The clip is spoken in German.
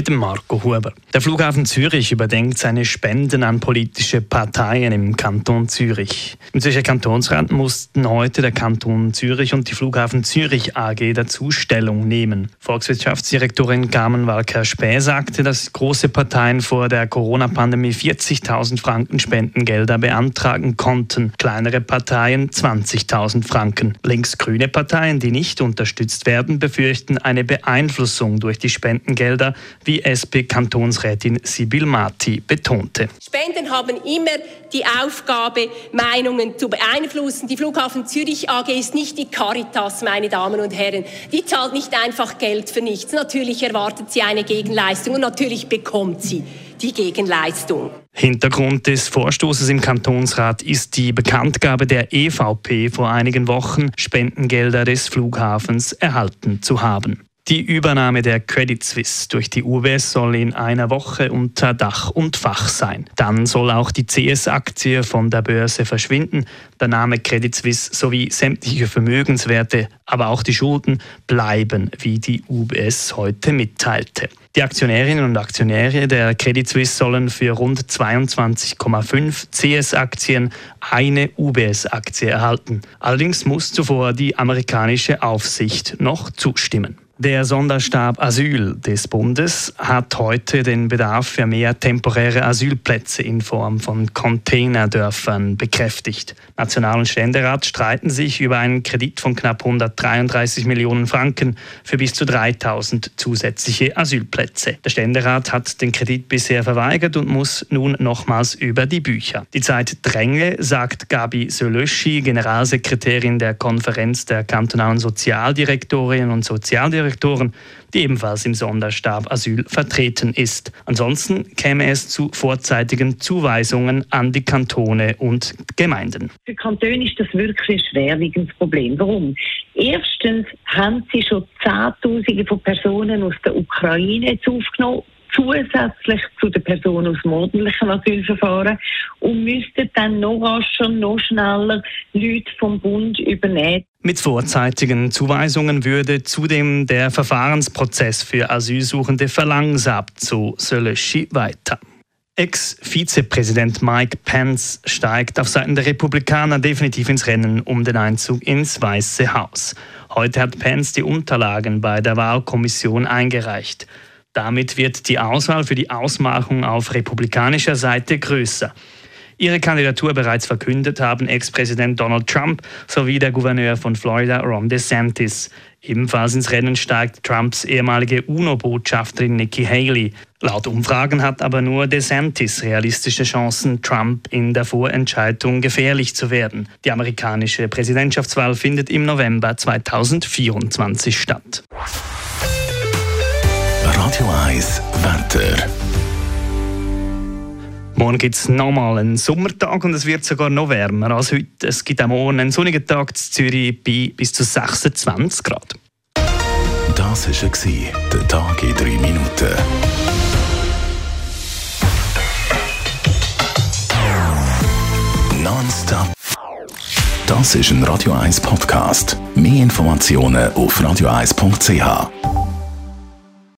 mit Marco Huber. Der Flughafen Zürich überdenkt seine Spenden an politische Parteien im Kanton Zürich. Im Zürcher Kantonsrat mussten heute der Kanton Zürich und die Flughafen Zürich AG dazu Stellung nehmen. Volkswirtschaftsdirektorin Carmen Walker-Späh sagte, dass große Parteien vor der Corona-Pandemie 40.000 Franken Spendengelder beantragen konnten, kleinere Parteien 20.000 Franken. Linksgrüne Parteien, die nicht unterstützt werden, befürchten eine Beeinflussung durch die Spendengelder wie SP-Kantonsrätin Sibyl Marti betonte. Spenden haben immer die Aufgabe, Meinungen zu beeinflussen. Die Flughafen Zürich AG ist nicht die Caritas, meine Damen und Herren. Die zahlt nicht einfach Geld für nichts. Natürlich erwartet sie eine Gegenleistung und natürlich bekommt sie die Gegenleistung. Hintergrund des Vorstoßes im Kantonsrat ist die Bekanntgabe der EVP vor einigen Wochen, Spendengelder des Flughafens erhalten zu haben. Die Übernahme der Credit Suisse durch die UBS soll in einer Woche unter Dach und Fach sein. Dann soll auch die CS-Aktie von der Börse verschwinden. Der Name Credit Suisse sowie sämtliche Vermögenswerte, aber auch die Schulden bleiben, wie die UBS heute mitteilte. Die Aktionärinnen und Aktionäre der Credit Suisse sollen für rund 22,5 CS-Aktien eine UBS-Aktie erhalten. Allerdings muss zuvor die amerikanische Aufsicht noch zustimmen. Der Sonderstab Asyl des Bundes hat heute den Bedarf für mehr temporäre Asylplätze in Form von Containerdörfern bekräftigt. National- und Ständerat streiten sich über einen Kredit von knapp 133 Millionen Franken für bis zu 3000 zusätzliche Asylplätze. Der Ständerat hat den Kredit bisher verweigert und muss nun nochmals über die Bücher. Die Zeit dränge, sagt Gabi Sölöschi, Generalsekretärin der Konferenz der kantonalen Sozialdirektorinnen und Sozialdirektoren Direktoren, die ebenfalls im Sonderstab Asyl vertreten ist. Ansonsten käme es zu vorzeitigen Zuweisungen an die Kantone und Gemeinden. Für Kantone ist das wirklich ein schwerwiegendes Problem. Warum? Erstens haben sie schon Zehntausende von Personen aus der Ukraine aufgenommen zusätzlich zu den Personen aus dem ordentlichen Asylverfahren und müssten dann noch rascher, noch schneller Leute vom Bund übernehmen. Mit vorzeitigen Zuweisungen würde zudem der Verfahrensprozess für Asylsuchende verlangsamt, so Sölöschi weiter. Ex-Vizepräsident Mike Pence steigt auf Seiten der Republikaner definitiv ins Rennen um den Einzug ins Weiße Haus. Heute hat Pence die Unterlagen bei der Wahlkommission eingereicht. Damit wird die Auswahl für die Ausmachung auf republikanischer Seite größer ihre Kandidatur bereits verkündet haben Ex-Präsident Donald Trump sowie der Gouverneur von Florida Ron DeSantis. Ebenfalls ins Rennen steigt Trumps ehemalige UNO-Botschafterin Nikki Haley. Laut Umfragen hat aber nur DeSantis realistische Chancen, Trump in der Vorentscheidung gefährlich zu werden. Die amerikanische Präsidentschaftswahl findet im November 2024 statt. Radio 1 Wetter. Morgen gibt es nochmal einen Sommertag und es wird sogar noch wärmer als heute. Es gibt auch morgen einen sonnigen Tag in Zürich bei bis zu 26 Grad. Das war der Tag in drei Minuten. Nonstop. Das ist ein Radio 1 Podcast. Mehr Informationen auf radio1.ch.